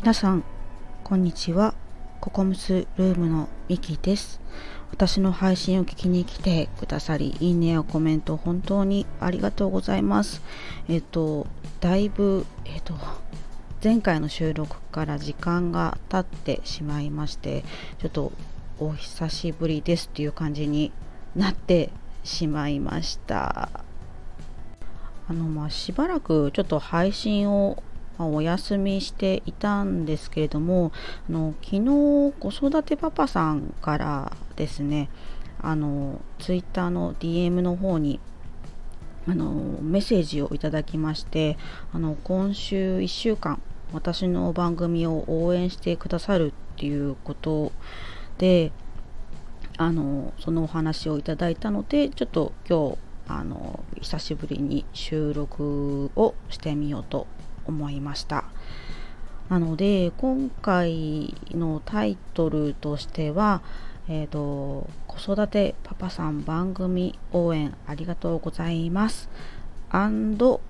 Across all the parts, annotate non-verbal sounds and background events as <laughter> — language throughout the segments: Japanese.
皆さんこんにちは。ココムスルームのミキです。私の配信を聞きに来てくださりいいねやコメント本当にありがとうございます。えっとだいぶえっと前回の収録から時間が経ってしまいましてちょっとお久しぶりですっていう感じになってしまいました。あのまあしばらくちょっと配信をお休みしていたんですけれどもあの昨日子育てパパさんからですねあのツイッターの DM の方にあのメッセージをいただきましてあの今週1週間私の番組を応援してくださるっていうことであのそのお話をいただいたのでちょっと今日あの久しぶりに収録をしてみようと思いました。なので今回のタイトルとしてはえーと、子育てパパさん番組応援ありがとうございます。アンド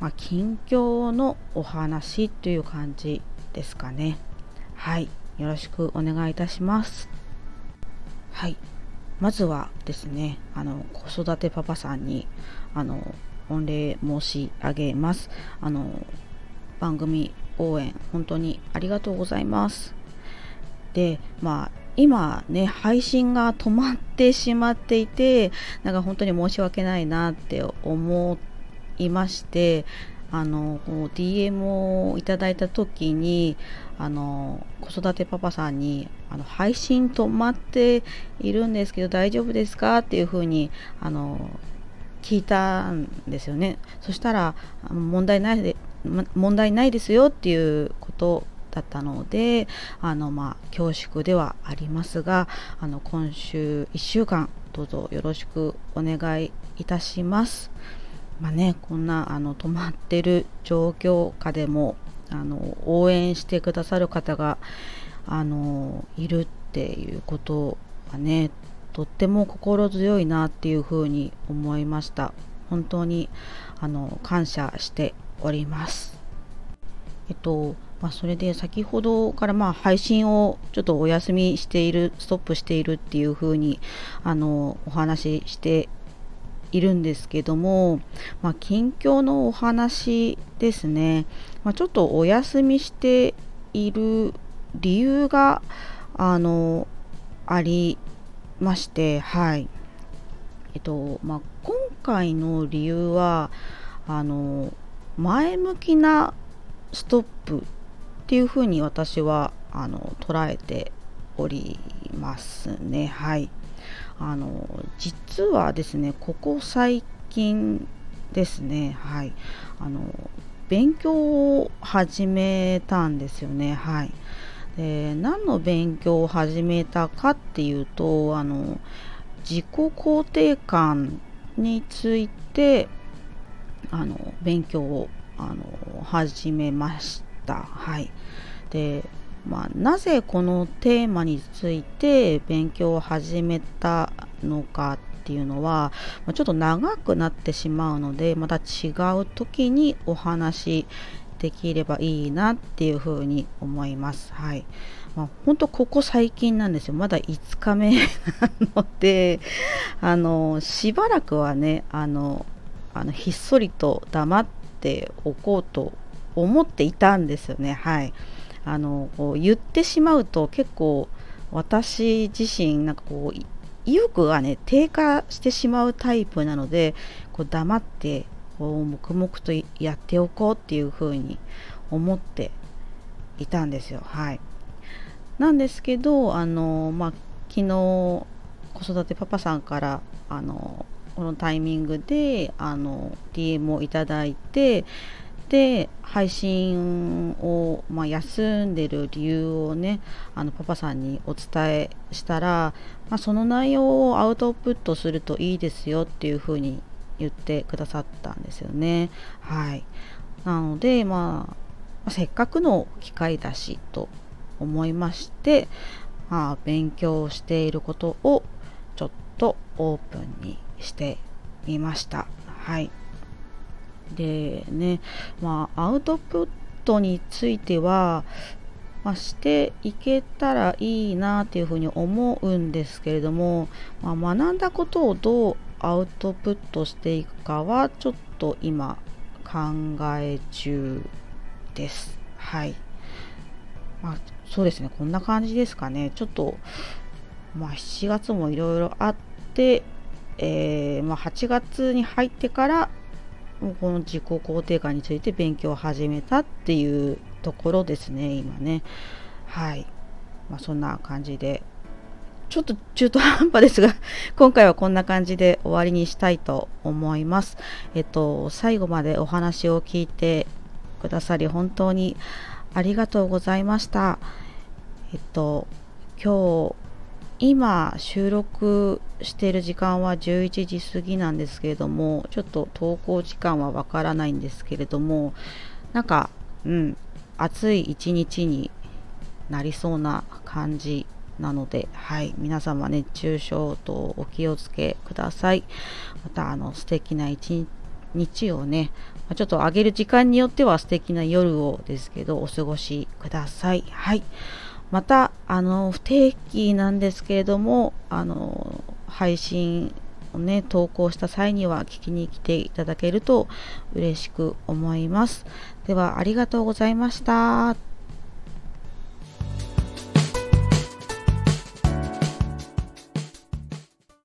まあ、近況のお話という感じですかね。はい。よろしくお願いいたします。はい。まずはですねあの子育てパパさんにあの御礼申し上げます。あの番組応援本当にありがとうございます。でまあ今ね配信が止まってしまっていてなんか本当に申し訳ないなって思いましてあの DM をいただいた時にあの子育てパパさんにあの配信止まっているんですけど大丈夫ですかっていうふうにあの聞いたんですよね。そしたら問題ない問題ないですよっていうことだったのであのまあ恐縮ではありますがあの今週1週間どうぞよろしくお願いいたします。まあね、こんなあの止まってる状況下でもあの応援してくださる方があのいるっていうことはねとっても心強いなっていうふうに思いました本当にあの感謝しております。えっと、まあ、それで先ほどからまあ配信をちょっとお休みしている、ストップしているっていうふうにあのお話ししているんですけども、まあ、近況のお話ですね、まあ、ちょっとお休みしている理由があのありまして、はい。えっと、まあ、今回の理由は、あの、前向きなストップっていうふうに私はあの捉えておりますね。はい。あの実はですね、ここ最近ですね、はい。あの勉強を始めたんですよね。はい。で何の勉強を始めたかっていうとあの自己肯定感についてあの勉強をあの始めました。はい、でまあ、なぜこのテーマについて勉強を始めたのかっていうのはまちょっと長くなってしまうのでまた違う時にお話できればいいなっていうふうに思います。はい。まあ、本当ここ最近なんですよ。まだ5日目なので、あの、しばらくはね、あの、あのひっそりと黙っておこうと思っていたんですよね。はい。あの、こう言ってしまうと結構私自身、なんかこう、意欲がね、低下してしまうタイプなので、こう黙ってこう黙々とやっておこうっていうふうに思っていたんですよ。はい。なんですけど、あの、まあ、昨日子育てパパさんからあのこのタイミングであの DM をいただいてで配信を、まあ、休んでる理由をねあのパパさんにお伝えしたら、まあ、その内容をアウトプットするといいですよっていうふうに言ってくださったんですよね。はい。なので、まあ、せっかくの機会だしと思いまして、まあ、勉強していることをちょっとオープンにしてみました。はい。でね、まあ、アウトプットについては、まあ、していけたらいいなっていうふうに思うんですけれども、まあ、学んだことをどうアウトプットしていくかはちょっと今考え中です。はい。まあ、そうですね、こんな感じですかね。ちょっと、まあ、7月もいろいろあって、えー、まあ、8月に入ってからこの自己肯定感について勉強を始めたっていうところですね今ね。はい、まあ、そんな感じで。ちょっと中途半端ですが <laughs> 今回はこんな感じで終わりにしたいと思います。えっと最後までお話を聞いてくださり本当にありがとうございました。えっと今日今収録している時間は11時過ぎなんですけれどもちょっと投稿時間はわからないんですけれどもなんかうん暑い一日になりそうな感じなので、はい、皆様熱中症とお気をつけください。また、あの、素敵な一日をね、ちょっと上げる時間によっては素敵な夜をですけど、お過ごしください。はい。また、あの、不定期なんですけれども、あの、配信をね、投稿した際には聞きに来ていただけると嬉しく思います。では、ありがとうございました。